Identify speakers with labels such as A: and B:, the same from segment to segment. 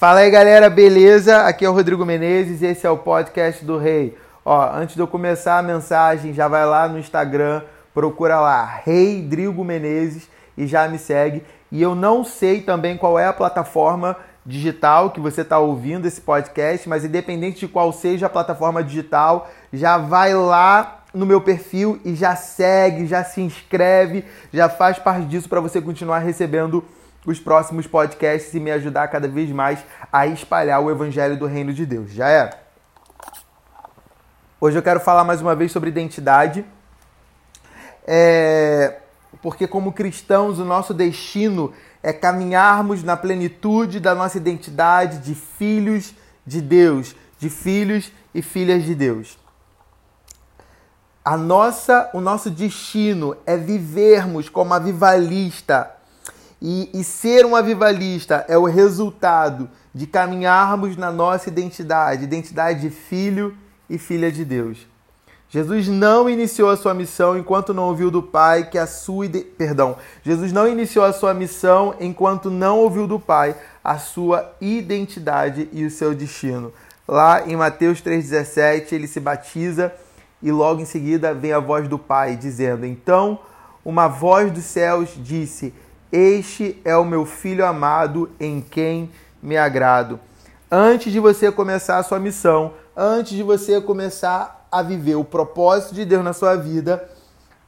A: Fala aí galera, beleza? Aqui é o Rodrigo Menezes e esse é o podcast do Rei. Ó, antes de eu começar a mensagem, já vai lá no Instagram, procura lá Rei Drigo Menezes e já me segue. E eu não sei também qual é a plataforma digital que você está ouvindo esse podcast, mas independente de qual seja a plataforma digital, já vai lá no meu perfil e já segue, já se inscreve, já faz parte disso para você continuar recebendo os próximos podcasts e me ajudar cada vez mais a espalhar o evangelho do reino de Deus. Já é? Hoje eu quero falar mais uma vez sobre identidade. É... Porque, como cristãos, o nosso destino é caminharmos na plenitude da nossa identidade de filhos de Deus, de filhos e filhas de Deus. A nossa, o nosso destino é vivermos como avivalista e, e ser um avivalista é o resultado de caminharmos na nossa identidade, identidade de filho e filha de Deus. Jesus não iniciou a sua missão enquanto não ouviu do Pai que a sua perdão. Jesus não iniciou a sua missão enquanto não ouviu do Pai a sua identidade e o seu destino. Lá em Mateus 3:17, ele se batiza e logo em seguida vem a voz do Pai dizendo: "Então, uma voz dos céus disse: este é o meu filho amado em quem me agrado. Antes de você começar a sua missão, antes de você começar a viver o propósito de Deus na sua vida,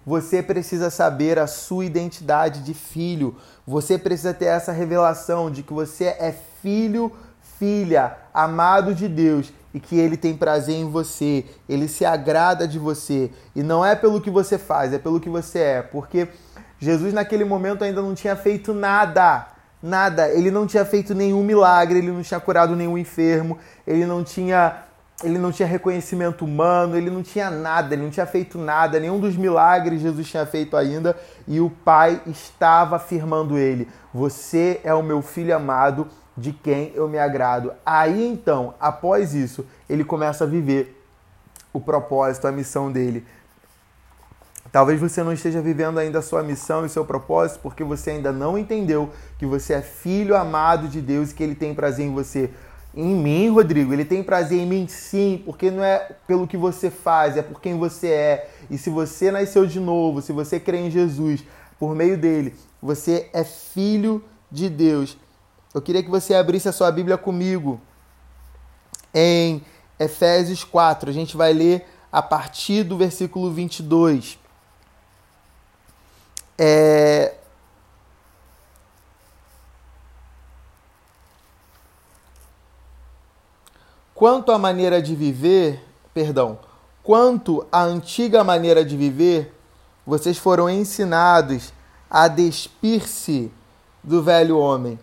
A: você precisa saber a sua identidade de filho. Você precisa ter essa revelação de que você é filho, filha, amado de Deus e que ele tem prazer em você, ele se agrada de você. E não é pelo que você faz, é pelo que você é. Porque Jesus naquele momento ainda não tinha feito nada. Nada. Ele não tinha feito nenhum milagre, ele não tinha curado nenhum enfermo, ele não tinha ele não tinha reconhecimento humano, ele não tinha nada, ele não tinha feito nada, nenhum dos milagres Jesus tinha feito ainda, e o Pai estava afirmando ele: Você é o meu filho amado, de quem eu me agrado. Aí então, após isso, ele começa a viver o propósito, a missão dele. Talvez você não esteja vivendo ainda a sua missão e seu propósito porque você ainda não entendeu que você é filho amado de Deus e que ele tem prazer em você. Em mim, Rodrigo, ele tem prazer em mim sim, porque não é pelo que você faz, é por quem você é. E se você nasceu de novo, se você crê em Jesus, por meio dele, você é filho de Deus. Eu queria que você abrisse a sua Bíblia comigo em Efésios 4. A gente vai ler a partir do versículo 22. É... Quanto à maneira de viver, perdão, quanto à antiga maneira de viver, vocês foram ensinados a despir-se do velho homem,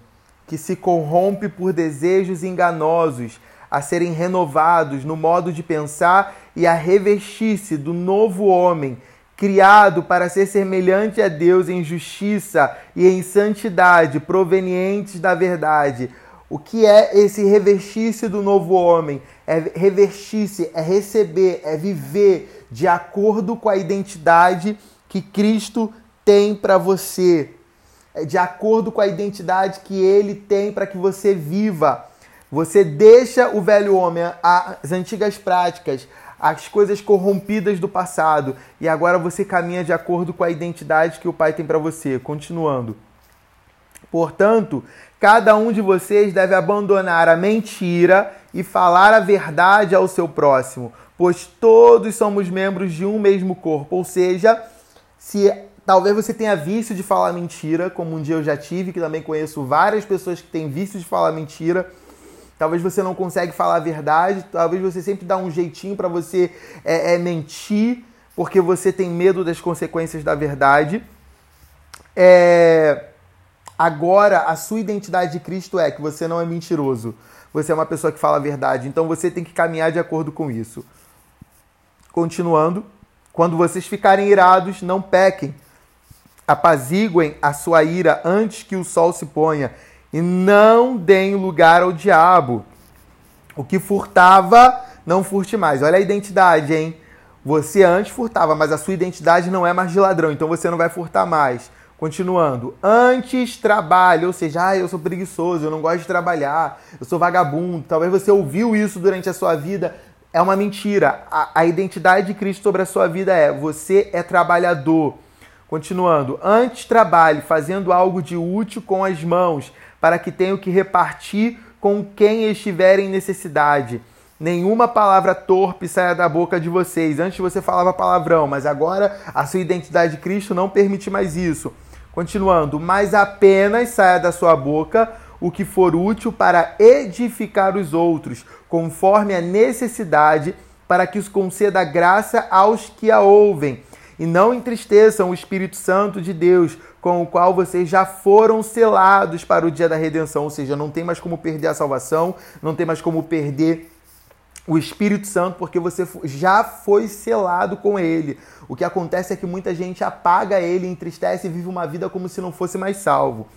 A: que se corrompe por desejos enganosos, a serem renovados no modo de pensar e a revestir-se do novo homem, criado para ser semelhante a Deus em justiça e em santidade, provenientes da verdade. O que é esse revestir-se do novo homem? É revestir-se, é receber, é viver de acordo com a identidade que Cristo tem para você. É de acordo com a identidade que ele tem para que você viva. Você deixa o velho homem, as antigas práticas, as coisas corrompidas do passado e agora você caminha de acordo com a identidade que o Pai tem para você. Continuando. Portanto, cada um de vocês deve abandonar a mentira e falar a verdade ao seu próximo, pois todos somos membros de um mesmo corpo. Ou seja, se talvez você tenha vício de falar mentira, como um dia eu já tive, que também conheço várias pessoas que têm vício de falar mentira Talvez você não consegue falar a verdade, talvez você sempre dá um jeitinho para você é, é, mentir, porque você tem medo das consequências da verdade. É... Agora, a sua identidade de Cristo é que você não é mentiroso. Você é uma pessoa que fala a verdade. Então você tem que caminhar de acordo com isso. Continuando, quando vocês ficarem irados, não pequem. Apaziguem a sua ira antes que o sol se ponha e não deem lugar ao diabo. O que furtava, não furte mais. Olha a identidade, hein? Você antes furtava, mas a sua identidade não é mais de ladrão, então você não vai furtar mais. Continuando, antes trabalho, ou seja, ah, eu sou preguiçoso, eu não gosto de trabalhar, eu sou vagabundo. Talvez você ouviu isso durante a sua vida. É uma mentira. A, a identidade de Cristo sobre a sua vida é: você é trabalhador. Continuando, antes trabalhe fazendo algo de útil com as mãos, para que tenha o que repartir com quem estiver em necessidade. Nenhuma palavra torpe saia da boca de vocês. Antes você falava palavrão, mas agora a sua identidade de Cristo não permite mais isso. Continuando, mas apenas saia da sua boca o que for útil para edificar os outros, conforme a necessidade, para que os conceda graça aos que a ouvem. E não entristeçam o Espírito Santo de Deus, com o qual vocês já foram selados para o dia da redenção. Ou seja, não tem mais como perder a salvação, não tem mais como perder o Espírito Santo, porque você já foi selado com ele. O que acontece é que muita gente apaga ele, entristece e vive uma vida como se não fosse mais salvo.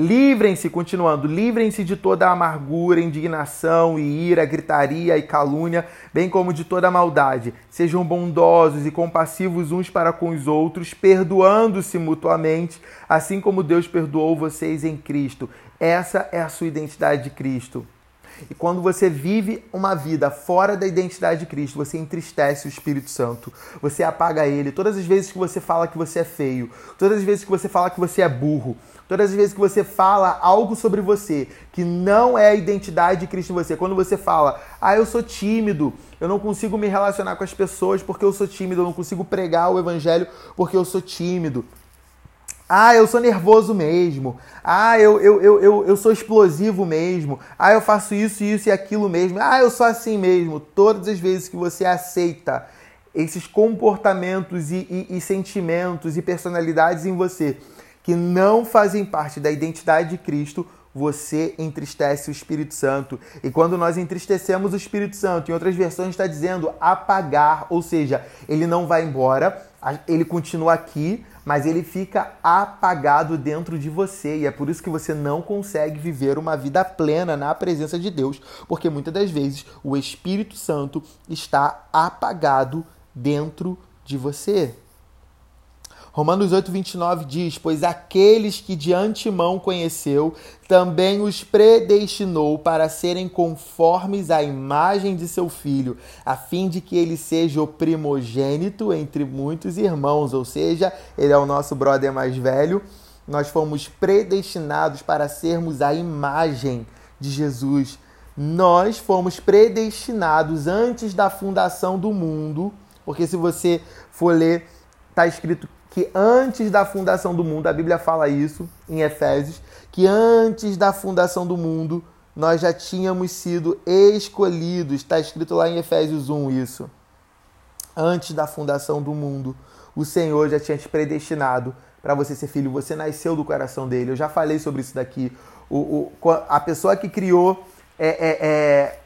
A: Livrem-se, continuando, livrem-se de toda amargura, indignação e ira, gritaria e calúnia, bem como de toda maldade. Sejam bondosos e compassivos uns para com os outros, perdoando-se mutuamente, assim como Deus perdoou vocês em Cristo. Essa é a sua identidade de Cristo. E quando você vive uma vida fora da identidade de Cristo, você entristece o Espírito Santo, você apaga ele. Todas as vezes que você fala que você é feio, todas as vezes que você fala que você é burro, todas as vezes que você fala algo sobre você que não é a identidade de Cristo em você, quando você fala, ah, eu sou tímido, eu não consigo me relacionar com as pessoas porque eu sou tímido, eu não consigo pregar o evangelho porque eu sou tímido. Ah, eu sou nervoso mesmo. Ah, eu, eu, eu, eu, eu sou explosivo mesmo. Ah, eu faço isso, isso e aquilo mesmo. Ah, eu sou assim mesmo. Todas as vezes que você aceita esses comportamentos e, e, e sentimentos e personalidades em você que não fazem parte da identidade de Cristo, você entristece o Espírito Santo. E quando nós entristecemos o Espírito Santo, em outras versões está dizendo apagar, ou seja, ele não vai embora, ele continua aqui, mas ele fica apagado dentro de você e é por isso que você não consegue viver uma vida plena na presença de Deus, porque muitas das vezes o Espírito Santo está apagado dentro de você. Romanos 8, 29 diz: Pois aqueles que de antemão conheceu, também os predestinou para serem conformes à imagem de seu filho, a fim de que ele seja o primogênito entre muitos irmãos, ou seja, ele é o nosso brother mais velho. Nós fomos predestinados para sermos a imagem de Jesus. Nós fomos predestinados antes da fundação do mundo, porque se você for ler, está escrito que antes da fundação do mundo, a Bíblia fala isso em Efésios, que antes da fundação do mundo nós já tínhamos sido escolhidos. Está escrito lá em Efésios 1 isso. Antes da fundação do mundo, o Senhor já tinha te predestinado para você ser filho. Você nasceu do coração dele. Eu já falei sobre isso daqui. O, o a pessoa que criou é, é, é,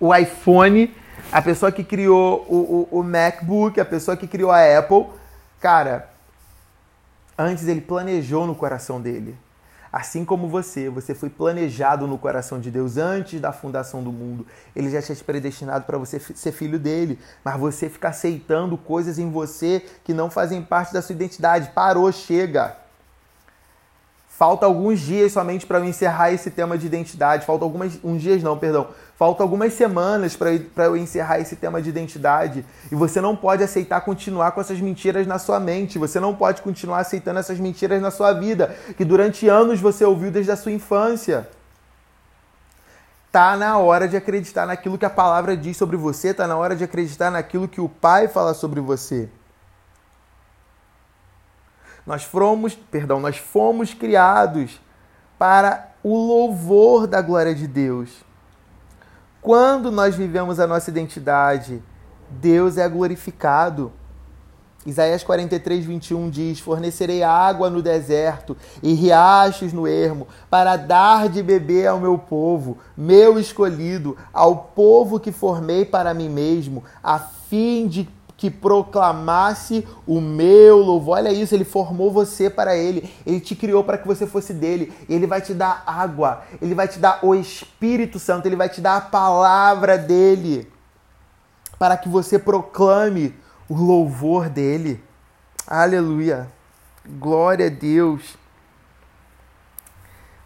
A: o iPhone, a pessoa que criou o, o, o MacBook, a pessoa que criou a Apple Cara, antes ele planejou no coração dele. Assim como você, você foi planejado no coração de Deus antes da fundação do mundo. Ele já tinha te predestinado para você ser filho dele, mas você fica aceitando coisas em você que não fazem parte da sua identidade. Parou, chega. Falta alguns dias somente para eu encerrar esse tema de identidade. Falta algumas. Uns dias não, perdão. Falta algumas semanas para eu encerrar esse tema de identidade. E você não pode aceitar continuar com essas mentiras na sua mente. Você não pode continuar aceitando essas mentiras na sua vida, que durante anos você ouviu desde a sua infância. Tá na hora de acreditar naquilo que a palavra diz sobre você, tá na hora de acreditar naquilo que o Pai fala sobre você. Nós fomos, perdão, nós fomos criados para o louvor da glória de Deus. Quando nós vivemos a nossa identidade, Deus é glorificado. Isaías 43, 21 diz: Fornecerei água no deserto e riachos no ermo, para dar de beber ao meu povo, meu escolhido, ao povo que formei para mim mesmo, a fim de que proclamasse o meu louvor. Olha isso, ele formou você para ele, ele te criou para que você fosse dele. Ele vai te dar água, ele vai te dar o Espírito Santo, ele vai te dar a palavra dele para que você proclame o louvor dele. Aleluia. Glória a Deus.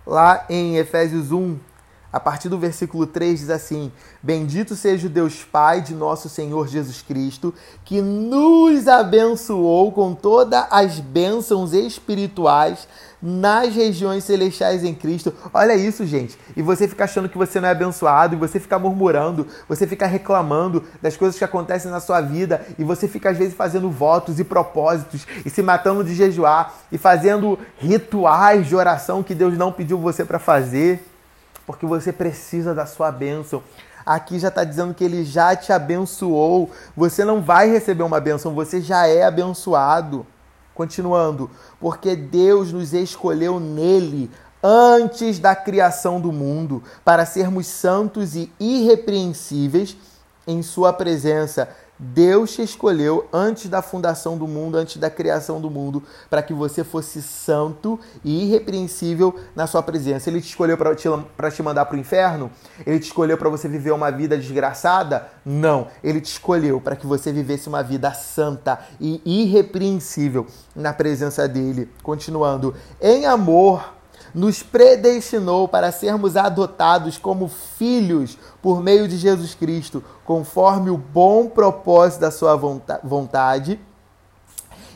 A: Lá em Efésios 1, a partir do versículo 3 diz assim: Bendito seja o Deus Pai de nosso Senhor Jesus Cristo, que nos abençoou com todas as bênçãos espirituais nas regiões celestiais em Cristo. Olha isso, gente. E você fica achando que você não é abençoado, e você fica murmurando, você fica reclamando das coisas que acontecem na sua vida, e você fica às vezes fazendo votos e propósitos, e se matando de jejuar, e fazendo rituais de oração que Deus não pediu você para fazer porque você precisa da sua bênção. Aqui já está dizendo que ele já te abençoou. Você não vai receber uma bênção, você já é abençoado. Continuando, porque Deus nos escolheu nele antes da criação do mundo para sermos santos e irrepreensíveis em Sua presença Deus te escolheu antes da fundação do mundo, antes da criação do mundo, para que você fosse santo e irrepreensível na sua presença. Ele te escolheu para te, te mandar para o inferno? Ele te escolheu para você viver uma vida desgraçada? Não. Ele te escolheu para que você vivesse uma vida santa e irrepreensível na presença dele. Continuando, em amor nos predestinou para sermos adotados como filhos por meio de Jesus Cristo, conforme o bom propósito da sua vontade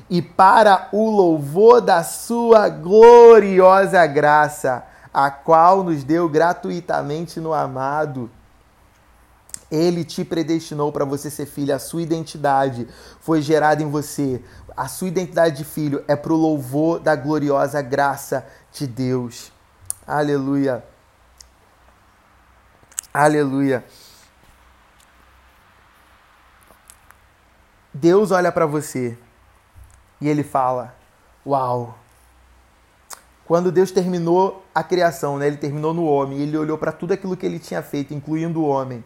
A: e para o louvor da sua gloriosa graça, a qual nos deu gratuitamente no amado. Ele te predestinou para você ser filho, a sua identidade foi gerada em você. A sua identidade de filho é para o louvor da gloriosa graça de Deus. Aleluia. Aleluia. Deus olha para você e ele fala: Uau! Quando Deus terminou a criação, né? ele terminou no homem, ele olhou para tudo aquilo que ele tinha feito, incluindo o homem.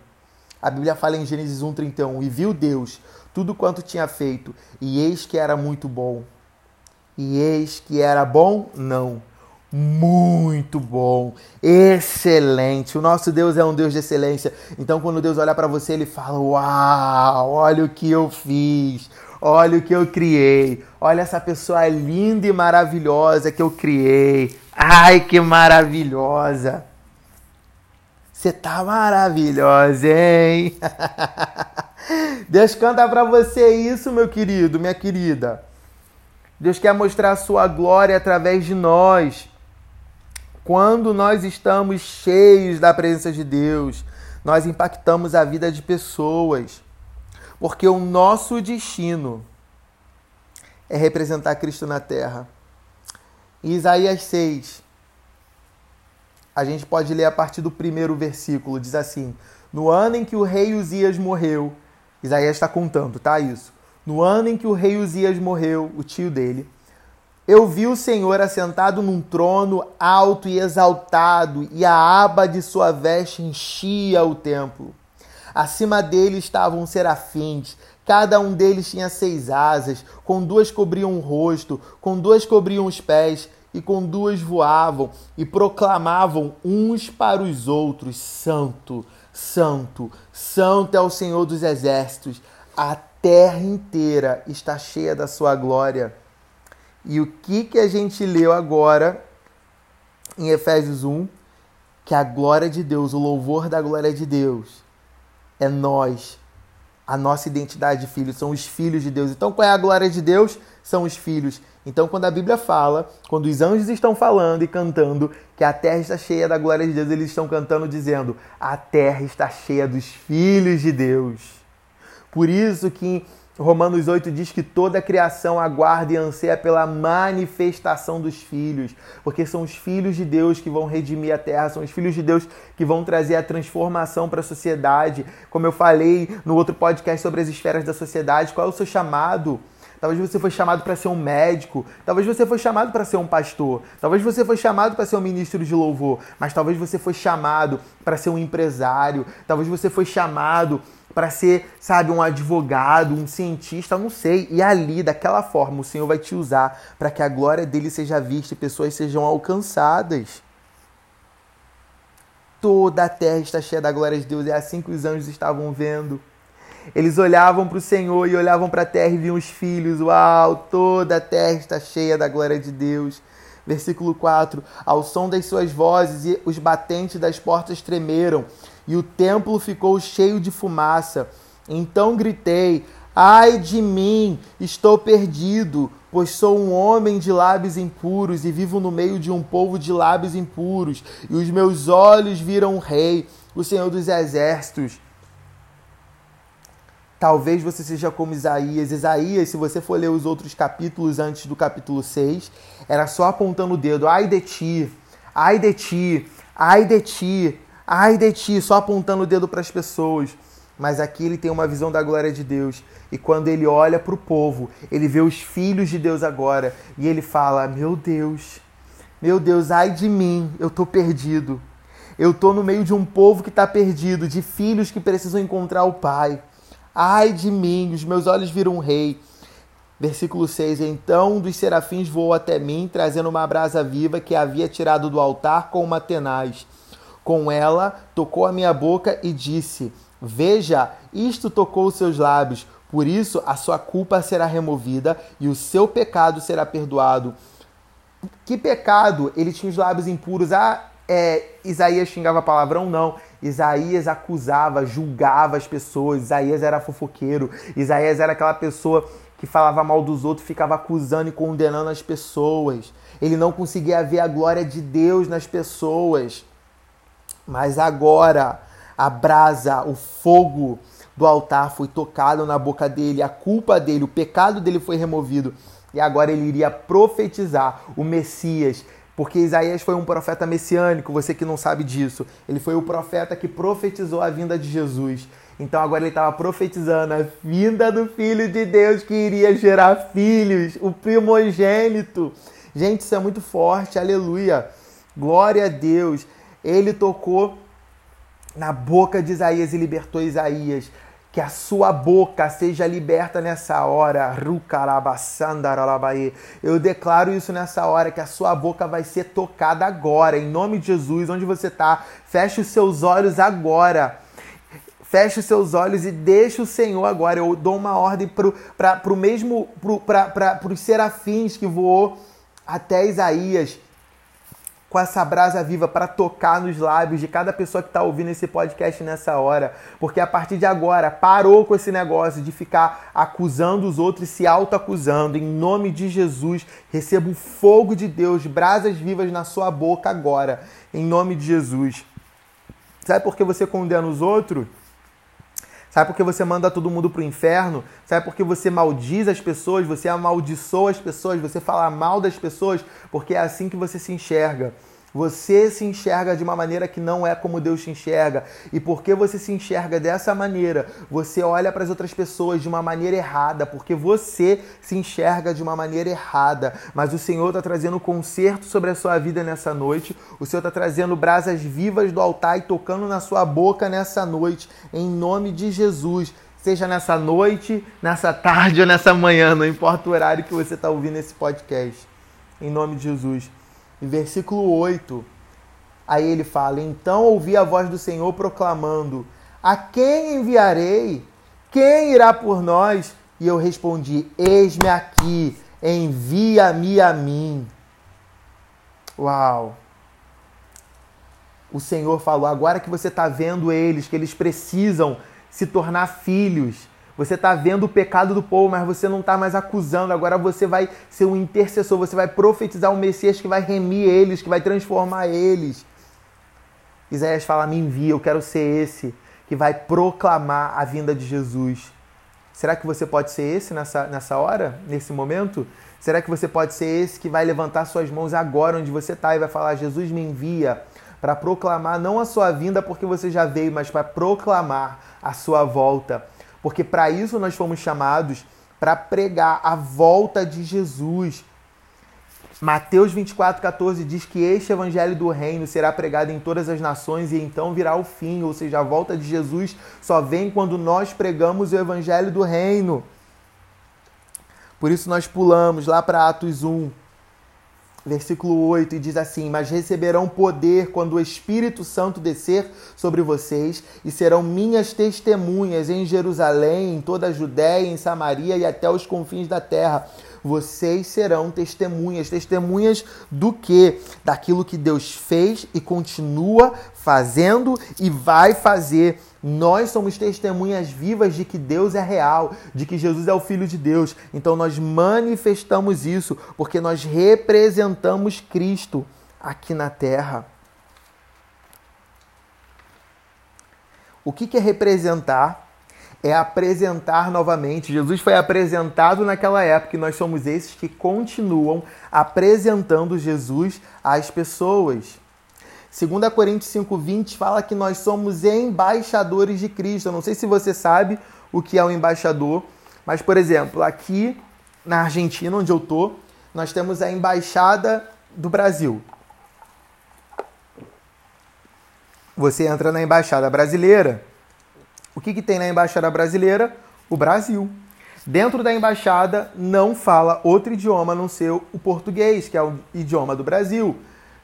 A: A Bíblia fala em Gênesis 1:31, e viu Deus tudo quanto tinha feito, e eis que era muito bom. E eis que era bom? Não muito bom, excelente. O nosso Deus é um Deus de excelência. Então, quando Deus olha para você, ele fala: Uau, olha o que eu fiz, olha o que eu criei, olha essa pessoa linda e maravilhosa que eu criei. Ai, que maravilhosa! Você tá maravilhosa, hein? Deus canta para você isso, meu querido, minha querida. Deus quer mostrar a sua glória através de nós. Quando nós estamos cheios da presença de Deus, nós impactamos a vida de pessoas. Porque o nosso destino é representar Cristo na terra. Em Isaías 6, a gente pode ler a partir do primeiro versículo, diz assim: No ano em que o rei Uzias morreu, Isaías está contando, tá? Isso. No ano em que o rei Uzias morreu, o tio dele, eu vi o Senhor assentado num trono alto e exaltado, e a aba de sua veste enchia o templo. Acima dele estavam serafins, cada um deles tinha seis asas, com duas cobriam o rosto, com duas cobriam os pés, e com duas voavam, e proclamavam uns para os outros: Santo, Santo, Santo é o Senhor dos exércitos, a terra inteira está cheia da sua glória. E o que, que a gente leu agora em Efésios 1? Que a glória de Deus, o louvor da glória de Deus, é nós, a nossa identidade de filhos, são os filhos de Deus. Então, qual é a glória de Deus? São os filhos. Então, quando a Bíblia fala, quando os anjos estão falando e cantando que a terra está cheia da glória de Deus, eles estão cantando dizendo: a terra está cheia dos filhos de Deus. Por isso que Romanos 8 diz que toda a criação aguarda e anseia pela manifestação dos filhos, porque são os filhos de Deus que vão redimir a terra, são os filhos de Deus que vão trazer a transformação para a sociedade. Como eu falei no outro podcast sobre as esferas da sociedade, qual é o seu chamado? Talvez você foi chamado para ser um médico, talvez você foi chamado para ser um pastor, talvez você foi chamado para ser um ministro de louvor, mas talvez você foi chamado para ser um empresário, talvez você foi chamado para ser, sabe, um advogado, um cientista, não sei. E ali, daquela forma, o Senhor vai te usar para que a glória dele seja vista e pessoas sejam alcançadas. Toda a terra está cheia da glória de Deus. É assim que os anjos estavam vendo. Eles olhavam para o Senhor e olhavam para a terra e viam os filhos. Uau, toda a terra está cheia da glória de Deus. Versículo 4: Ao som das suas vozes, os batentes das portas tremeram, e o templo ficou cheio de fumaça. Então gritei: Ai de mim, estou perdido, pois sou um homem de lábios impuros e vivo no meio de um povo de lábios impuros, e os meus olhos viram o Rei, o Senhor dos Exércitos. Talvez você seja como Isaías. Isaías, se você for ler os outros capítulos antes do capítulo 6, era só apontando o dedo. Ai de ti, ai de ti, ai de ti, ai de ti, só apontando o dedo para as pessoas. Mas aqui ele tem uma visão da glória de Deus. E quando ele olha para o povo, ele vê os filhos de Deus agora. E ele fala: Meu Deus, meu Deus, ai de mim, eu estou perdido. Eu estou no meio de um povo que está perdido, de filhos que precisam encontrar o Pai. Ai de mim, os meus olhos viram um rei. Versículo 6: Então um dos serafins voou até mim, trazendo uma brasa viva que havia tirado do altar com uma tenaz. Com ela, tocou a minha boca e disse: Veja, isto tocou os seus lábios, por isso a sua culpa será removida e o seu pecado será perdoado. Que pecado? Ele tinha os lábios impuros. Ah, é, Isaías xingava palavrão? Não. Isaías acusava, julgava as pessoas. Isaías era fofoqueiro. Isaías era aquela pessoa que falava mal dos outros, ficava acusando e condenando as pessoas. Ele não conseguia ver a glória de Deus nas pessoas. Mas agora, a brasa, o fogo do altar foi tocado na boca dele, a culpa dele, o pecado dele foi removido. E agora ele iria profetizar o Messias porque Isaías foi um profeta messiânico, você que não sabe disso. Ele foi o profeta que profetizou a vinda de Jesus. Então agora ele estava profetizando a vinda do Filho de Deus que iria gerar filhos, o primogênito. Gente, isso é muito forte, aleluia. Glória a Deus. Ele tocou na boca de Isaías e libertou Isaías que a sua boca seja liberta nessa hora. Eu declaro isso nessa hora, que a sua boca vai ser tocada agora, em nome de Jesus, onde você está. Feche os seus olhos agora. Feche os seus olhos e deixe o Senhor agora. Eu dou uma ordem para o mesmo, para os serafins que voou até Isaías com essa brasa viva para tocar nos lábios de cada pessoa que está ouvindo esse podcast nessa hora. Porque a partir de agora, parou com esse negócio de ficar acusando os outros e se auto-acusando. Em nome de Jesus, receba o fogo de Deus, brasas vivas na sua boca agora. Em nome de Jesus. Sabe por que você condena os outros? Sabe por que você manda todo mundo pro inferno? Sabe por que você maldiz as pessoas, você amaldiçoa as pessoas, você fala mal das pessoas? Porque é assim que você se enxerga. Você se enxerga de uma maneira que não é como Deus te enxerga. E porque você se enxerga dessa maneira, você olha para as outras pessoas de uma maneira errada, porque você se enxerga de uma maneira errada. Mas o Senhor está trazendo conserto sobre a sua vida nessa noite. O Senhor está trazendo brasas vivas do altar e tocando na sua boca nessa noite, em nome de Jesus. Seja nessa noite, nessa tarde ou nessa manhã, não importa o horário que você está ouvindo esse podcast. Em nome de Jesus. Versículo 8, aí ele fala: Então ouvi a voz do Senhor proclamando: A quem enviarei? Quem irá por nós? E eu respondi: Eis-me aqui, envia-me a mim. Uau! O Senhor falou: agora que você está vendo eles, que eles precisam se tornar filhos, você está vendo o pecado do povo, mas você não está mais acusando. Agora você vai ser um intercessor, você vai profetizar um Messias que vai remir eles, que vai transformar eles. Isaías fala: Me envia, eu quero ser esse que vai proclamar a vinda de Jesus. Será que você pode ser esse nessa, nessa hora, nesse momento? Será que você pode ser esse que vai levantar suas mãos agora onde você está e vai falar: Jesus me envia para proclamar não a sua vinda porque você já veio, mas para proclamar a sua volta porque para isso nós fomos chamados para pregar a volta de Jesus. Mateus 24, 14 diz que este evangelho do reino será pregado em todas as nações e então virá o fim, ou seja, a volta de Jesus só vem quando nós pregamos o evangelho do reino. Por isso nós pulamos lá para Atos 1, versículo 8, e diz assim: Mas receberão poder quando o Espírito Santo descer sobre vocês, e serão minhas testemunhas em Jerusalém, em toda a Judéia, em Samaria e até os confins da terra. Vocês serão testemunhas. Testemunhas do que? Daquilo que Deus fez e continua fazendo e vai fazer nós somos testemunhas vivas de que Deus é real, de que Jesus é o Filho de Deus. Então nós manifestamos isso porque nós representamos Cristo aqui na terra. O que é representar? É apresentar novamente. Jesus foi apresentado naquela época e nós somos esses que continuam apresentando Jesus às pessoas. 2 Coríntios 5,20 fala que nós somos embaixadores de Cristo. Eu não sei se você sabe o que é um embaixador, mas, por exemplo, aqui na Argentina, onde eu tô, nós temos a Embaixada do Brasil. Você entra na Embaixada Brasileira. O que, que tem na Embaixada Brasileira? O Brasil. Dentro da embaixada não fala outro idioma a não ser o português, que é o idioma do Brasil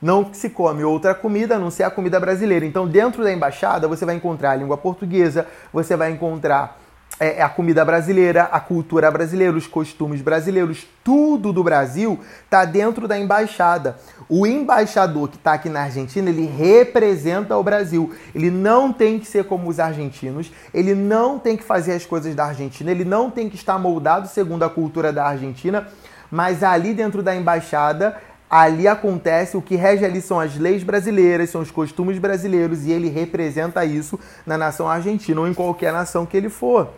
A: não se come outra comida a não ser a comida brasileira. Então, dentro da embaixada, você vai encontrar a língua portuguesa, você vai encontrar é, a comida brasileira, a cultura brasileira, os costumes brasileiros, tudo do Brasil está dentro da embaixada. O embaixador que está aqui na Argentina, ele representa o Brasil. Ele não tem que ser como os argentinos, ele não tem que fazer as coisas da Argentina, ele não tem que estar moldado segundo a cultura da Argentina, mas ali dentro da embaixada ali acontece, o que rege ali são as leis brasileiras, são os costumes brasileiros e ele representa isso na nação argentina ou em qualquer nação que ele for.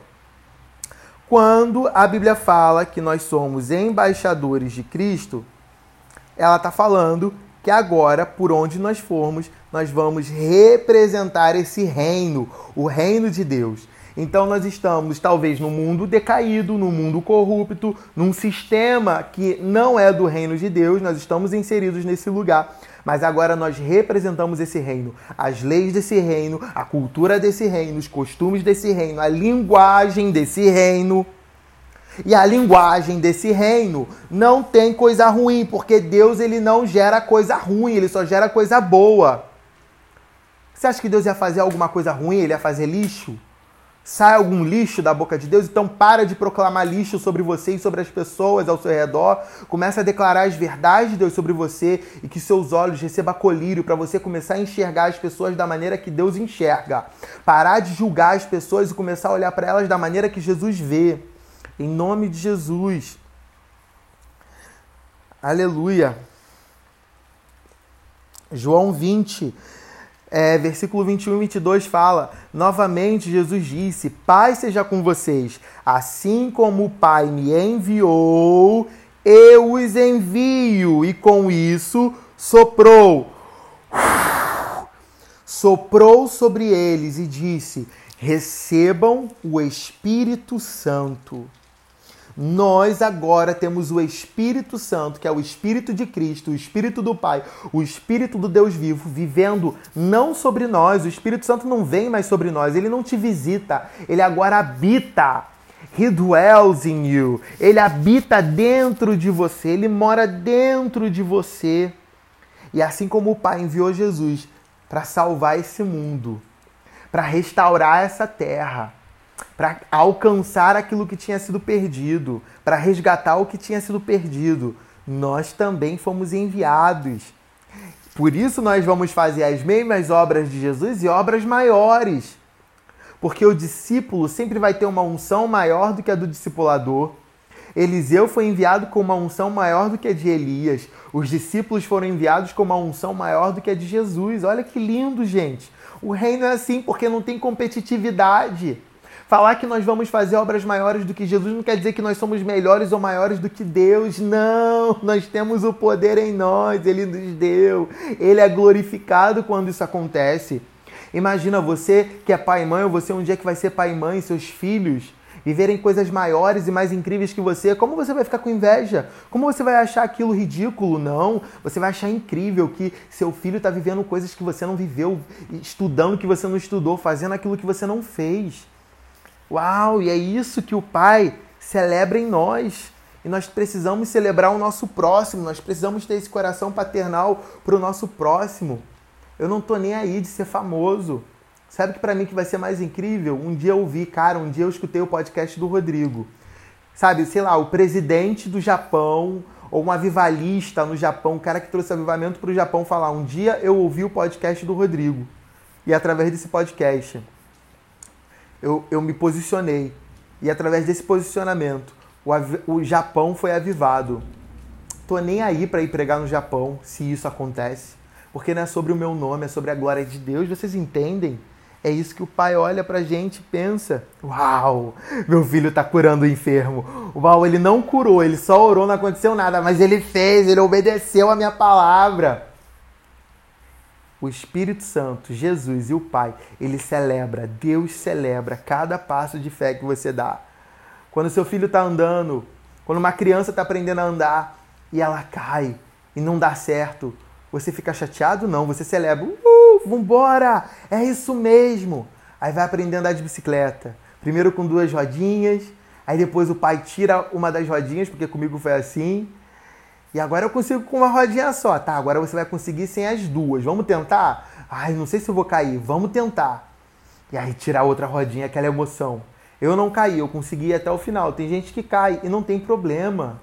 A: Quando a Bíblia fala que nós somos embaixadores de Cristo, ela está falando que agora, por onde nós formos, nós vamos representar esse reino, o reino de Deus. Então nós estamos talvez no mundo decaído, no mundo corrupto, num sistema que não é do reino de Deus, nós estamos inseridos nesse lugar. Mas agora nós representamos esse reino, as leis desse reino, a cultura desse reino, os costumes desse reino, a linguagem desse reino. E a linguagem desse reino não tem coisa ruim, porque Deus ele não gera coisa ruim, ele só gera coisa boa. Você acha que Deus ia fazer alguma coisa ruim? Ele ia fazer lixo? Sai algum lixo da boca de Deus, então para de proclamar lixo sobre você e sobre as pessoas ao seu redor. Começa a declarar as verdades de Deus sobre você e que seus olhos recebam colírio para você começar a enxergar as pessoas da maneira que Deus enxerga. Parar de julgar as pessoas e começar a olhar para elas da maneira que Jesus vê. Em nome de Jesus. Aleluia. João 20, é, versículo 21 e 22 fala: Novamente Jesus disse: Pai seja com vocês, assim como o Pai me enviou, eu os envio. E com isso soprou, soprou sobre eles e disse: Recebam o Espírito Santo nós agora temos o Espírito Santo, que é o Espírito de Cristo, o Espírito do Pai, o Espírito do Deus vivo, vivendo não sobre nós. O Espírito Santo não vem mais sobre nós, ele não te visita, ele agora habita. He dwells in you. Ele habita dentro de você, ele mora dentro de você. E assim como o Pai enviou Jesus para salvar esse mundo, para restaurar essa terra, para alcançar aquilo que tinha sido perdido, para resgatar o que tinha sido perdido. Nós também fomos enviados. Por isso nós vamos fazer as mesmas obras de Jesus e obras maiores. Porque o discípulo sempre vai ter uma unção maior do que a do discipulador. Eliseu foi enviado com uma unção maior do que a de Elias. Os discípulos foram enviados com uma unção maior do que a de Jesus. Olha que lindo, gente. O reino é assim porque não tem competitividade. Falar que nós vamos fazer obras maiores do que Jesus não quer dizer que nós somos melhores ou maiores do que Deus. Não, nós temos o poder em nós, ele nos deu. Ele é glorificado quando isso acontece. Imagina você que é pai e mãe, ou você um dia que vai ser pai e mãe, seus filhos viverem coisas maiores e mais incríveis que você, como você vai ficar com inveja? Como você vai achar aquilo ridículo? Não, você vai achar incrível que seu filho está vivendo coisas que você não viveu, estudando que você não estudou, fazendo aquilo que você não fez. Uau, e é isso que o Pai celebra em nós. E nós precisamos celebrar o nosso próximo, nós precisamos ter esse coração paternal para o nosso próximo. Eu não tô nem aí de ser famoso. Sabe que para mim que vai ser mais incrível? Um dia eu vi, cara, um dia eu escutei o podcast do Rodrigo. Sabe, sei lá, o presidente do Japão ou um avivalista no Japão, um cara que trouxe avivamento para o Japão falar: "Um dia eu ouvi o podcast do Rodrigo". E através desse podcast eu, eu me posicionei. E através desse posicionamento o, o Japão foi avivado. Tô nem aí para ir pregar no Japão se isso acontece, porque não é sobre o meu nome, é sobre a glória de Deus. Vocês entendem? É isso que o pai olha pra gente e pensa: Uau, meu filho tá curando o enfermo. Uau, ele não curou, ele só orou, não aconteceu nada, mas ele fez, ele obedeceu a minha palavra. O Espírito Santo, Jesus e o Pai, ele celebra, Deus celebra cada passo de fé que você dá. Quando seu filho está andando, quando uma criança está aprendendo a andar e ela cai e não dá certo, você fica chateado? Não, você celebra. Uh, vambora! É isso mesmo! Aí vai aprender a andar de bicicleta. Primeiro com duas rodinhas, aí depois o pai tira uma das rodinhas, porque comigo foi assim. E agora eu consigo com uma rodinha só. Tá, agora você vai conseguir sem as duas. Vamos tentar? Ai, não sei se eu vou cair. Vamos tentar. E aí tirar outra rodinha, aquela emoção. Eu não caí, eu consegui até o final. Tem gente que cai e não tem problema.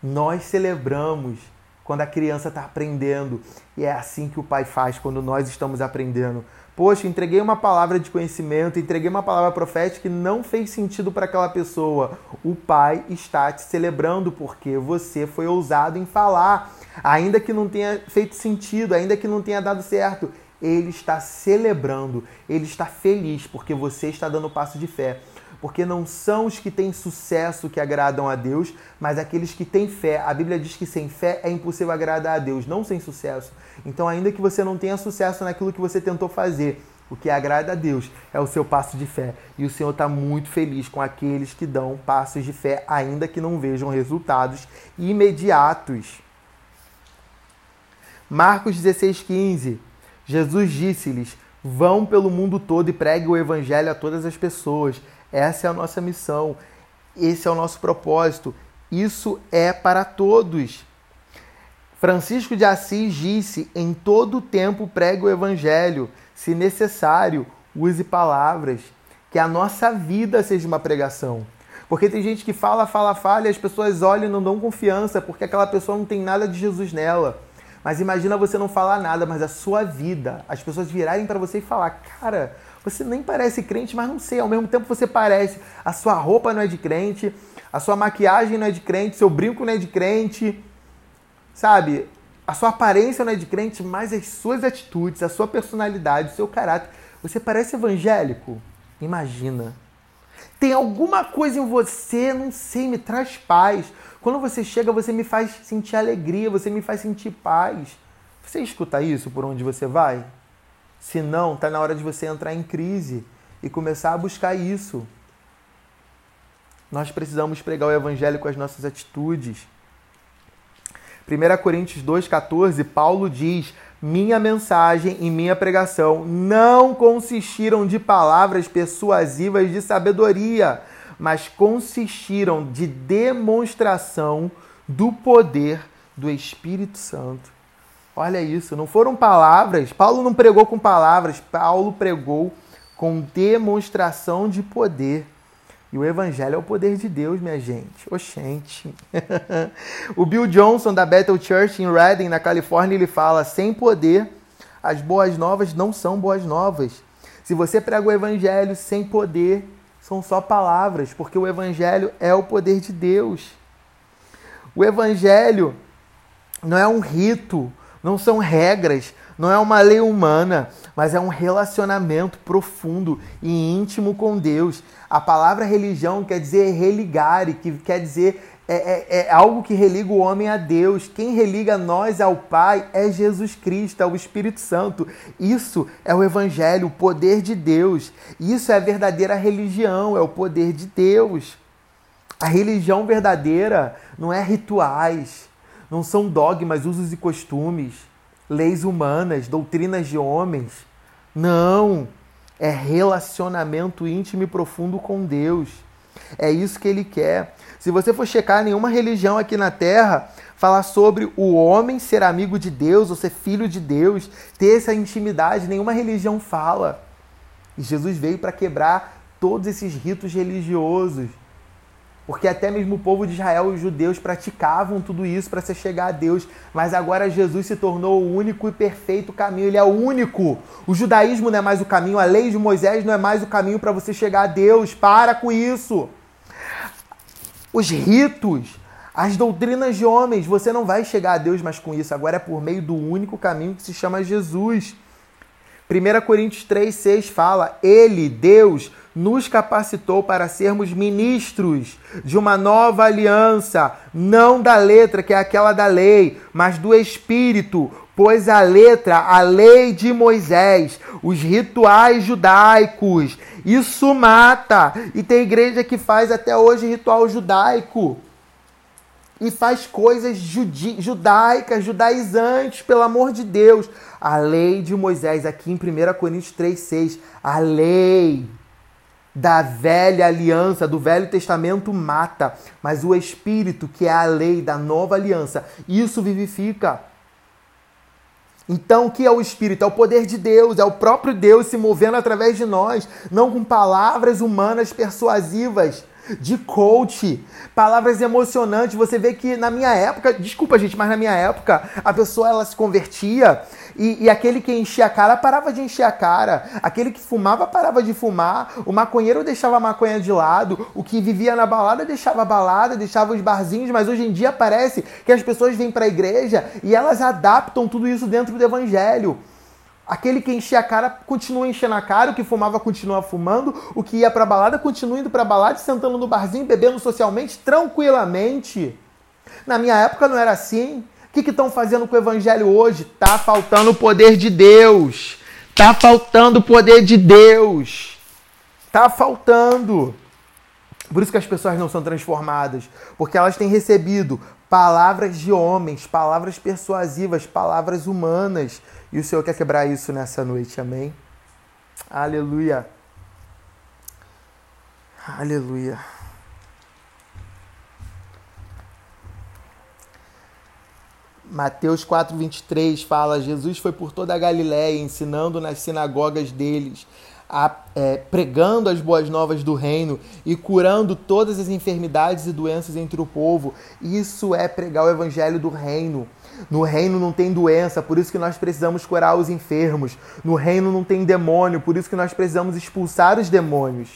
A: Nós celebramos quando a criança está aprendendo. E é assim que o pai faz quando nós estamos aprendendo. Poxa, entreguei uma palavra de conhecimento, entreguei uma palavra profética que não fez sentido para aquela pessoa. O pai está te celebrando porque você foi ousado em falar, ainda que não tenha feito sentido, ainda que não tenha dado certo ele está celebrando, ele está feliz porque você está dando passo de fé. Porque não são os que têm sucesso que agradam a Deus, mas aqueles que têm fé. A Bíblia diz que sem fé é impossível agradar a Deus, não sem sucesso. Então, ainda que você não tenha sucesso naquilo que você tentou fazer, o que agrada a Deus é o seu passo de fé. E o Senhor está muito feliz com aqueles que dão passos de fé, ainda que não vejam resultados imediatos. Marcos 16, 15. Jesus disse-lhes: Vão pelo mundo todo e pregue o evangelho a todas as pessoas. Essa é a nossa missão. Esse é o nosso propósito. Isso é para todos. Francisco de Assis disse: Em todo tempo pregue o evangelho. Se necessário, use palavras. Que a nossa vida seja uma pregação. Porque tem gente que fala, fala, fala e as pessoas olham e não dão confiança porque aquela pessoa não tem nada de Jesus nela. Mas imagina você não falar nada, mas a sua vida, as pessoas virarem para você e falar: "Cara, você nem parece crente, mas não sei, ao mesmo tempo você parece. A sua roupa não é de crente, a sua maquiagem não é de crente, seu brinco não é de crente". Sabe? A sua aparência não é de crente, mas as suas atitudes, a sua personalidade, o seu caráter, você parece evangélico. Imagina. Tem alguma coisa em você, não sei, me traz paz. Quando você chega, você me faz sentir alegria, você me faz sentir paz. Você escuta isso por onde você vai? Se não, está na hora de você entrar em crise e começar a buscar isso. Nós precisamos pregar o evangelho com as nossas atitudes. 1 Coríntios 2,14, Paulo diz: Minha mensagem e minha pregação não consistiram de palavras persuasivas de sabedoria, mas consistiram de demonstração do poder do Espírito Santo. Olha isso, não foram palavras. Paulo não pregou com palavras, Paulo pregou com demonstração de poder. E o evangelho é o poder de Deus, minha gente. Oxente. o Bill Johnson, da Bethel Church em Redding, na Califórnia, ele fala: sem poder, as boas novas não são boas novas. Se você prega o evangelho sem poder, são só palavras, porque o Evangelho é o poder de Deus. O Evangelho não é um rito, não são regras, não é uma lei humana, mas é um relacionamento profundo e íntimo com Deus. A palavra religião quer dizer religare, que quer dizer é, é, é, algo que religa o homem a Deus. Quem religa nós ao Pai é Jesus Cristo, é o Espírito Santo. Isso é o Evangelho, o poder de Deus. Isso é a verdadeira religião, é o poder de Deus. A religião verdadeira não é rituais, não são dogmas, usos e costumes, leis humanas, doutrinas de homens. Não, é relacionamento íntimo e profundo com Deus. É isso que ele quer. Se você for checar nenhuma religião aqui na Terra, falar sobre o homem ser amigo de Deus ou ser filho de Deus, ter essa intimidade, nenhuma religião fala. E Jesus veio para quebrar todos esses ritos religiosos. Porque até mesmo o povo de Israel, os judeus, praticavam tudo isso para se chegar a Deus. Mas agora Jesus se tornou o único e perfeito caminho. Ele é o único. O judaísmo não é mais o caminho, a lei de Moisés não é mais o caminho para você chegar a Deus. Para com isso. Os ritos, as doutrinas de homens, você não vai chegar a Deus mais com isso. Agora é por meio do único caminho que se chama Jesus. 1 Coríntios 3, 6 fala: Ele, Deus, nos capacitou para sermos ministros de uma nova aliança, não da letra, que é aquela da lei, mas do Espírito, pois a letra, a lei de Moisés, os rituais judaicos, isso mata. E tem igreja que faz até hoje ritual judaico. E faz coisas judaicas, judaizantes, pelo amor de Deus. A lei de Moisés, aqui em 1 Coríntios 3,6. A lei da velha aliança, do Velho Testamento, mata, mas o Espírito, que é a lei da nova aliança, isso vivifica. Então, o que é o Espírito? É o poder de Deus, é o próprio Deus se movendo através de nós, não com palavras humanas persuasivas, de coach, palavras emocionantes. Você vê que na minha época, desculpa gente, mas na minha época, a pessoa ela se convertia e, e, aquele que enchia a cara parava de encher a cara, aquele que fumava parava de fumar, o maconheiro deixava a maconha de lado, o que vivia na balada deixava a balada, deixava os barzinhos, mas hoje em dia parece que as pessoas vêm para a igreja e elas adaptam tudo isso dentro do evangelho. Aquele que enchia a cara continua enchendo a cara, o que fumava continua fumando, o que ia pra balada continua indo pra balada, sentando no barzinho, bebendo socialmente, tranquilamente. Na minha época não era assim. O que estão fazendo com o evangelho hoje? Tá faltando o poder de Deus. Tá faltando o poder de Deus. Tá faltando. Por isso que as pessoas não são transformadas, porque elas têm recebido palavras de homens, palavras persuasivas, palavras humanas e o Senhor quer quebrar isso nessa noite, amém? Aleluia. Aleluia. Mateus 4,23 fala: Jesus foi por toda a Galiléia, ensinando nas sinagogas deles, a, é, pregando as boas novas do reino e curando todas as enfermidades e doenças entre o povo. Isso é pregar o evangelho do reino. No reino não tem doença, por isso que nós precisamos curar os enfermos. No reino não tem demônio, por isso que nós precisamos expulsar os demônios.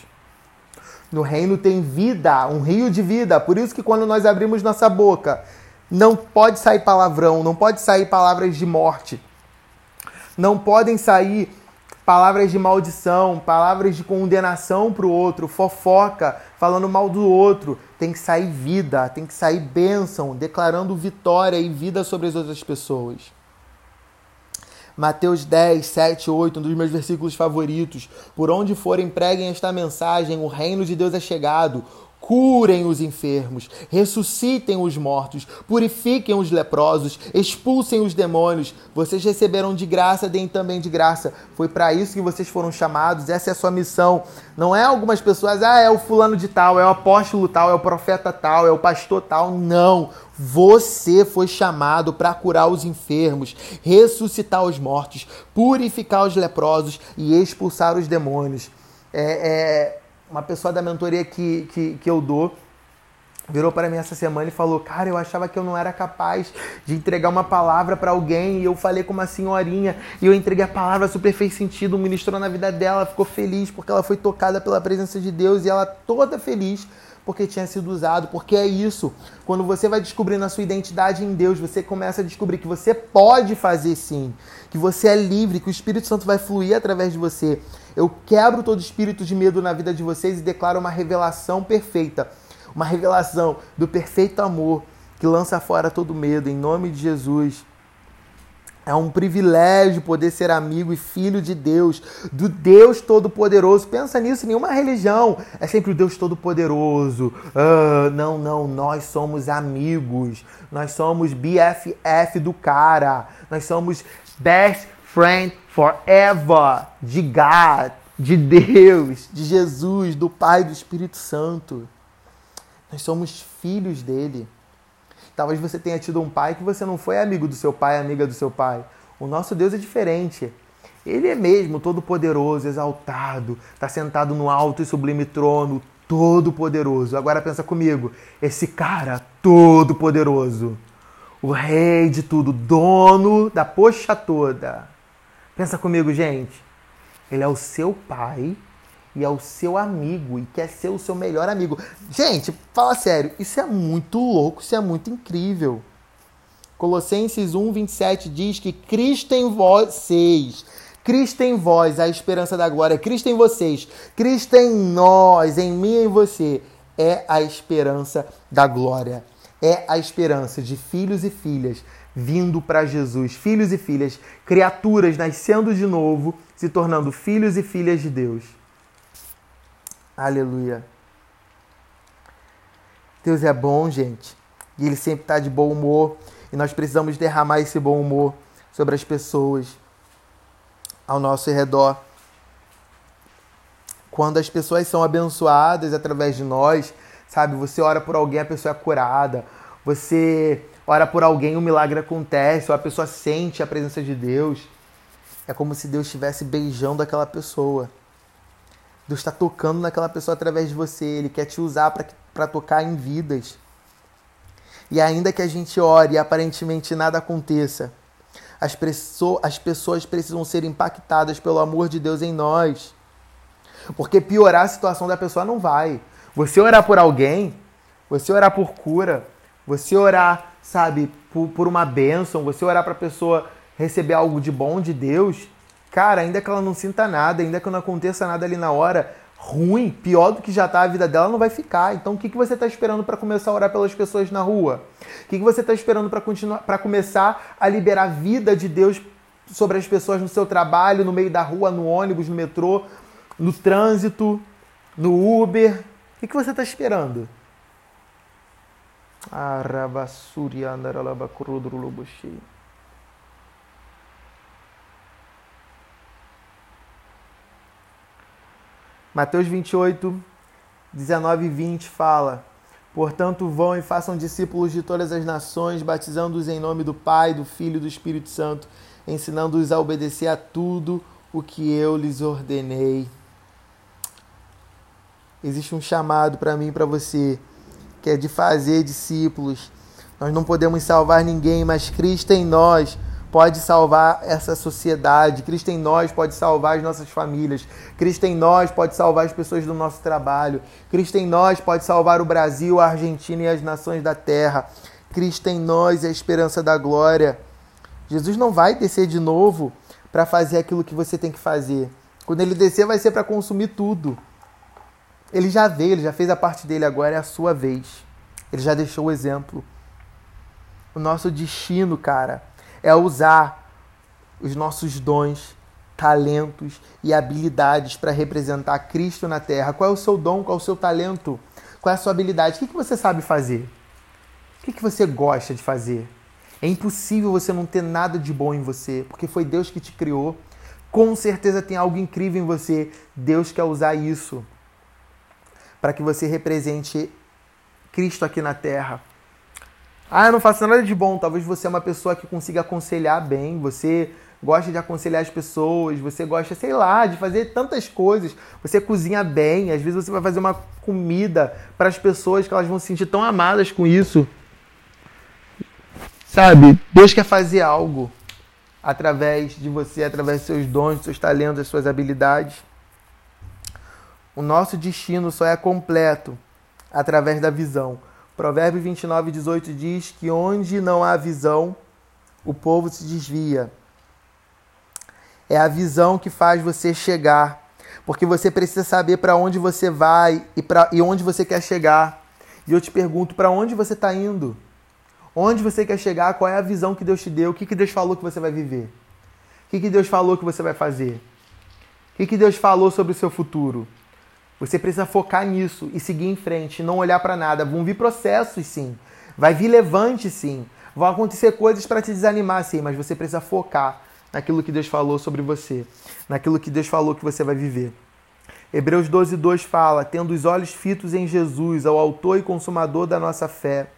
A: No reino tem vida, um rio de vida, por isso que quando nós abrimos nossa boca, não pode sair palavrão, não pode sair palavras de morte. Não podem sair palavras de maldição, palavras de condenação para o outro, fofoca, falando mal do outro. Tem que sair vida, tem que sair bênção, declarando vitória e vida sobre as outras pessoas. Mateus 10, 7, 8, um dos meus versículos favoritos. Por onde forem, preguem esta mensagem: o reino de Deus é chegado curem os enfermos, ressuscitem os mortos, purifiquem os leprosos, expulsem os demônios. Vocês receberam de graça, deem também de graça. Foi para isso que vocês foram chamados, essa é a sua missão. Não é algumas pessoas, ah, é o fulano de tal, é o apóstolo tal, é o profeta tal, é o pastor tal. Não. Você foi chamado para curar os enfermos, ressuscitar os mortos, purificar os leprosos e expulsar os demônios. É, é, uma pessoa da mentoria que, que, que eu dou virou para mim essa semana e falou: Cara, eu achava que eu não era capaz de entregar uma palavra para alguém. E eu falei com uma senhorinha e eu entreguei a palavra, super fez sentido, ministrou na vida dela, ficou feliz porque ela foi tocada pela presença de Deus e ela toda feliz porque tinha sido usado, porque é isso. Quando você vai descobrindo a sua identidade em Deus, você começa a descobrir que você pode fazer sim, que você é livre, que o Espírito Santo vai fluir através de você. Eu quebro todo espírito de medo na vida de vocês e declaro uma revelação perfeita, uma revelação do perfeito amor que lança fora todo medo, em nome de Jesus. É um privilégio poder ser amigo e filho de Deus, do Deus Todo-Poderoso. Pensa nisso, nenhuma religião é sempre o Deus Todo-Poderoso. Uh, não, não, nós somos amigos. Nós somos BFF do cara. Nós somos best friend forever de God, de Deus, de Jesus, do Pai do Espírito Santo. Nós somos filhos dele. Talvez você tenha tido um pai que você não foi amigo do seu pai, amiga do seu pai. O nosso Deus é diferente. Ele é mesmo todo-poderoso, exaltado, está sentado no alto e sublime trono, todo-poderoso. Agora pensa comigo, esse cara todo-poderoso, o rei de tudo, dono da poxa toda. Pensa comigo, gente. Ele é o seu pai e é o seu amigo e quer ser o seu melhor amigo. Gente, fala sério, isso é muito louco, isso é muito incrível. Colossenses 1, 27 diz que Cristo em vocês, Cristo em vós, a esperança da glória, Cristo em vocês, Cristo em nós, em mim e em você, é a esperança da glória. É a esperança de filhos e filhas vindo para Jesus, filhos e filhas, criaturas nascendo de novo, se tornando filhos e filhas de Deus. Aleluia. Deus é bom, gente. E Ele sempre está de bom humor. E nós precisamos derramar esse bom humor sobre as pessoas ao nosso redor. Quando as pessoas são abençoadas através de nós, sabe? Você ora por alguém, a pessoa é curada. Você ora por alguém, um milagre acontece, ou a pessoa sente a presença de Deus. É como se Deus estivesse beijando aquela pessoa. Deus está tocando naquela pessoa através de você. Ele quer te usar para tocar em vidas. E ainda que a gente ore e aparentemente nada aconteça, as, as pessoas precisam ser impactadas pelo amor de Deus em nós. Porque piorar a situação da pessoa não vai. Você orar por alguém, você orar por cura, você orar, sabe, por, por uma bênção, você orar para a pessoa receber algo de bom de Deus, cara, ainda que ela não sinta nada, ainda que não aconteça nada ali na hora, ruim, pior do que já está a vida dela, não vai ficar. Então, o que, que você está esperando para começar a orar pelas pessoas na rua? O que, que você está esperando para continuar, para começar a liberar a vida de Deus sobre as pessoas no seu trabalho, no meio da rua, no ônibus, no metrô, no trânsito, no Uber? O que, você está esperando? Mateus 28, 19 e 20 fala: Portanto, vão e façam discípulos de todas as nações, batizando-os em nome do Pai, do Filho e do Espírito Santo, ensinando-os a obedecer a tudo o que eu lhes ordenei. Existe um chamado para mim e para você, que é de fazer discípulos. Nós não podemos salvar ninguém, mas Cristo em nós pode salvar essa sociedade, Cristo em nós pode salvar as nossas famílias, Cristo em nós pode salvar as pessoas do nosso trabalho, Cristo em nós pode salvar o Brasil, a Argentina e as nações da terra. Cristo em nós é a esperança da glória. Jesus não vai descer de novo para fazer aquilo que você tem que fazer. Quando ele descer, vai ser para consumir tudo. Ele já veio, ele já fez a parte dele, agora é a sua vez. Ele já deixou o exemplo. O nosso destino, cara, é usar os nossos dons, talentos e habilidades para representar Cristo na terra. Qual é o seu dom? Qual é o seu talento? Qual é a sua habilidade? O que, você sabe fazer? O que, você gosta de fazer? É impossível você não ter nada de bom em você, porque foi Deus que te criou. Com certeza tem algo incrível em você. Deus quer usar isso para que você represente Cristo aqui na terra. Ah, eu não faço nada de bom. Talvez você é uma pessoa que consiga aconselhar bem, você gosta de aconselhar as pessoas, você gosta, sei lá, de fazer tantas coisas. Você cozinha bem, às vezes você vai fazer uma comida para as pessoas que elas vão se sentir tão amadas com isso. Sabe? Deus quer fazer algo através de você, através dos seus dons, dos seus talentos, das suas habilidades. O nosso destino só é completo através da visão. Provérbio 29, 18 diz que onde não há visão, o povo se desvia. É a visão que faz você chegar, porque você precisa saber para onde você vai e, pra, e onde você quer chegar. E eu te pergunto, para onde você está indo? Onde você quer chegar? Qual é a visão que Deus te deu? O que, que Deus falou que você vai viver? O que, que Deus falou que você vai fazer? O que, que Deus falou sobre o seu futuro? Você precisa focar nisso e seguir em frente, não olhar para nada. Vão vir processos, sim. Vai vir levante, sim. Vão acontecer coisas para te desanimar, sim, mas você precisa focar naquilo que Deus falou sobre você, naquilo que Deus falou que você vai viver. Hebreus 12, 2 fala: tendo os olhos fitos em Jesus, ao autor e consumador da nossa fé.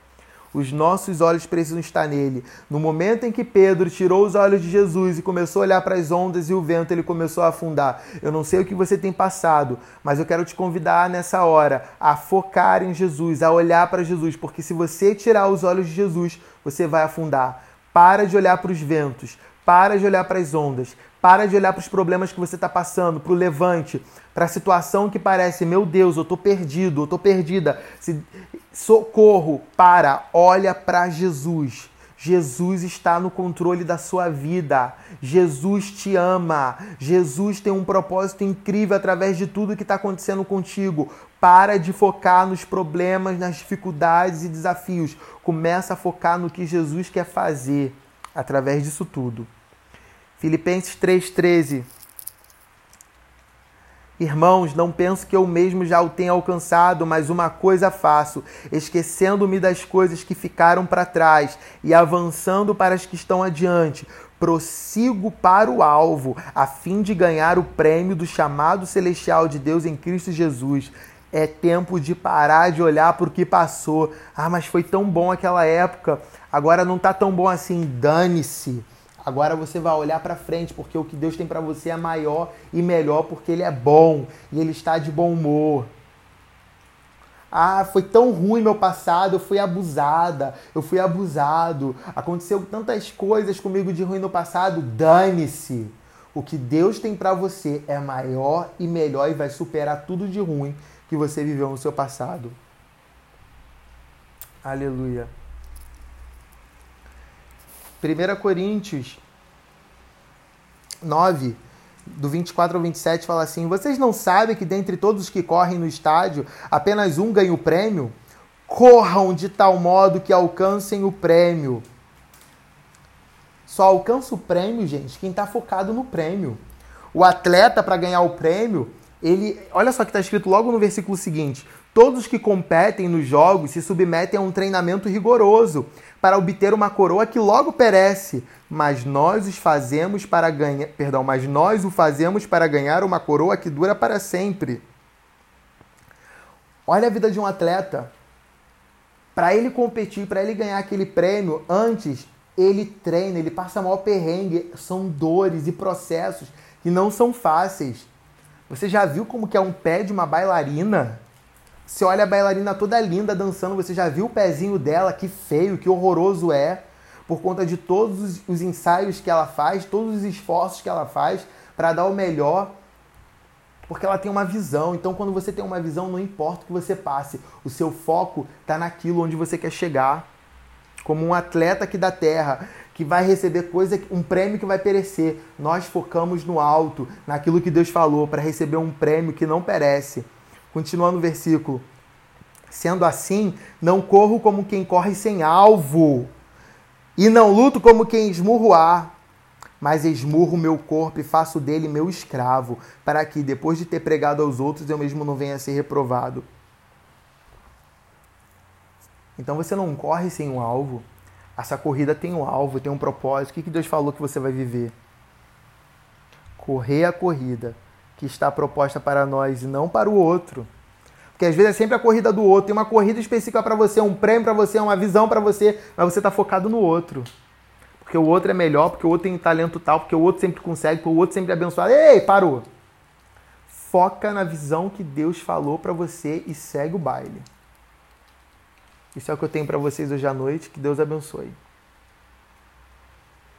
A: Os nossos olhos precisam estar nele. No momento em que Pedro tirou os olhos de Jesus e começou a olhar para as ondas e o vento, ele começou a afundar. Eu não sei o que você tem passado, mas eu quero te convidar nessa hora a focar em Jesus, a olhar para Jesus, porque se você tirar os olhos de Jesus, você vai afundar. Para de olhar para os ventos, para de olhar para as ondas, para de olhar para os problemas que você está passando, para o levante, para a situação que parece, meu Deus, eu estou perdido, eu estou perdida. Se, socorro, para, olha para Jesus. Jesus está no controle da sua vida. Jesus te ama. Jesus tem um propósito incrível através de tudo que está acontecendo contigo. Para de focar nos problemas, nas dificuldades e desafios. Começa a focar no que Jesus quer fazer através disso tudo. Filipenses 3,13. Irmãos, não penso que eu mesmo já o tenha alcançado, mas uma coisa faço, esquecendo-me das coisas que ficaram para trás e avançando para as que estão adiante, prossigo para o alvo, a fim de ganhar o prêmio do chamado celestial de Deus em Cristo Jesus. É tempo de parar de olhar para o que passou. Ah, mas foi tão bom aquela época, agora não está tão bom assim. Dane-se. Agora você vai olhar para frente, porque o que Deus tem para você é maior e melhor, porque Ele é bom e Ele está de bom humor. Ah, foi tão ruim meu passado, eu fui abusada, eu fui abusado, aconteceu tantas coisas comigo de ruim no passado, dane-se. O que Deus tem para você é maior e melhor e vai superar tudo de ruim que você viveu no seu passado. Aleluia. 1 Coríntios 9, do 24 ao 27, fala assim: Vocês não sabem que dentre todos os que correm no estádio, apenas um ganha o prêmio? Corram de tal modo que alcancem o prêmio. Só alcança o prêmio, gente, quem está focado no prêmio. O atleta, para ganhar o prêmio, ele. Olha só que está escrito logo no versículo seguinte: Todos os que competem nos jogos se submetem a um treinamento rigoroso para obter uma coroa que logo perece, mas nós os fazemos para ganhar, perdão, mas nós o fazemos para ganhar uma coroa que dura para sempre. Olha a vida de um atleta. Para ele competir, para ele ganhar aquele prêmio, antes ele treina, ele passa maior perrengue, são dores e processos que não são fáceis. Você já viu como que é um pé de uma bailarina? Você olha a bailarina toda linda dançando, você já viu o pezinho dela, que feio, que horroroso é, por conta de todos os ensaios que ela faz, todos os esforços que ela faz para dar o melhor, porque ela tem uma visão. Então, quando você tem uma visão, não importa o que você passe, o seu foco está naquilo onde você quer chegar. Como um atleta aqui da Terra que vai receber coisa, um prêmio que vai perecer. Nós focamos no alto, naquilo que Deus falou, para receber um prêmio que não perece. Continuando o versículo. Sendo assim, não corro como quem corre sem alvo, e não luto como quem esmurra o ar, mas esmurro meu corpo e faço dele meu escravo, para que, depois de ter pregado aos outros, eu mesmo não venha a ser reprovado. Então você não corre sem um alvo. Essa corrida tem um alvo, tem um propósito. O que Deus falou que você vai viver? Correr a corrida que está proposta para nós e não para o outro. Porque às vezes é sempre a corrida do outro. Tem uma corrida específica para você, um prêmio para você, uma visão para você, mas você está focado no outro. Porque o outro é melhor, porque o outro tem talento tal, porque o outro sempre consegue, porque o outro sempre é abençoado. Ei, parou! Foca na visão que Deus falou para você e segue o baile. Isso é o que eu tenho para vocês hoje à noite. Que Deus abençoe.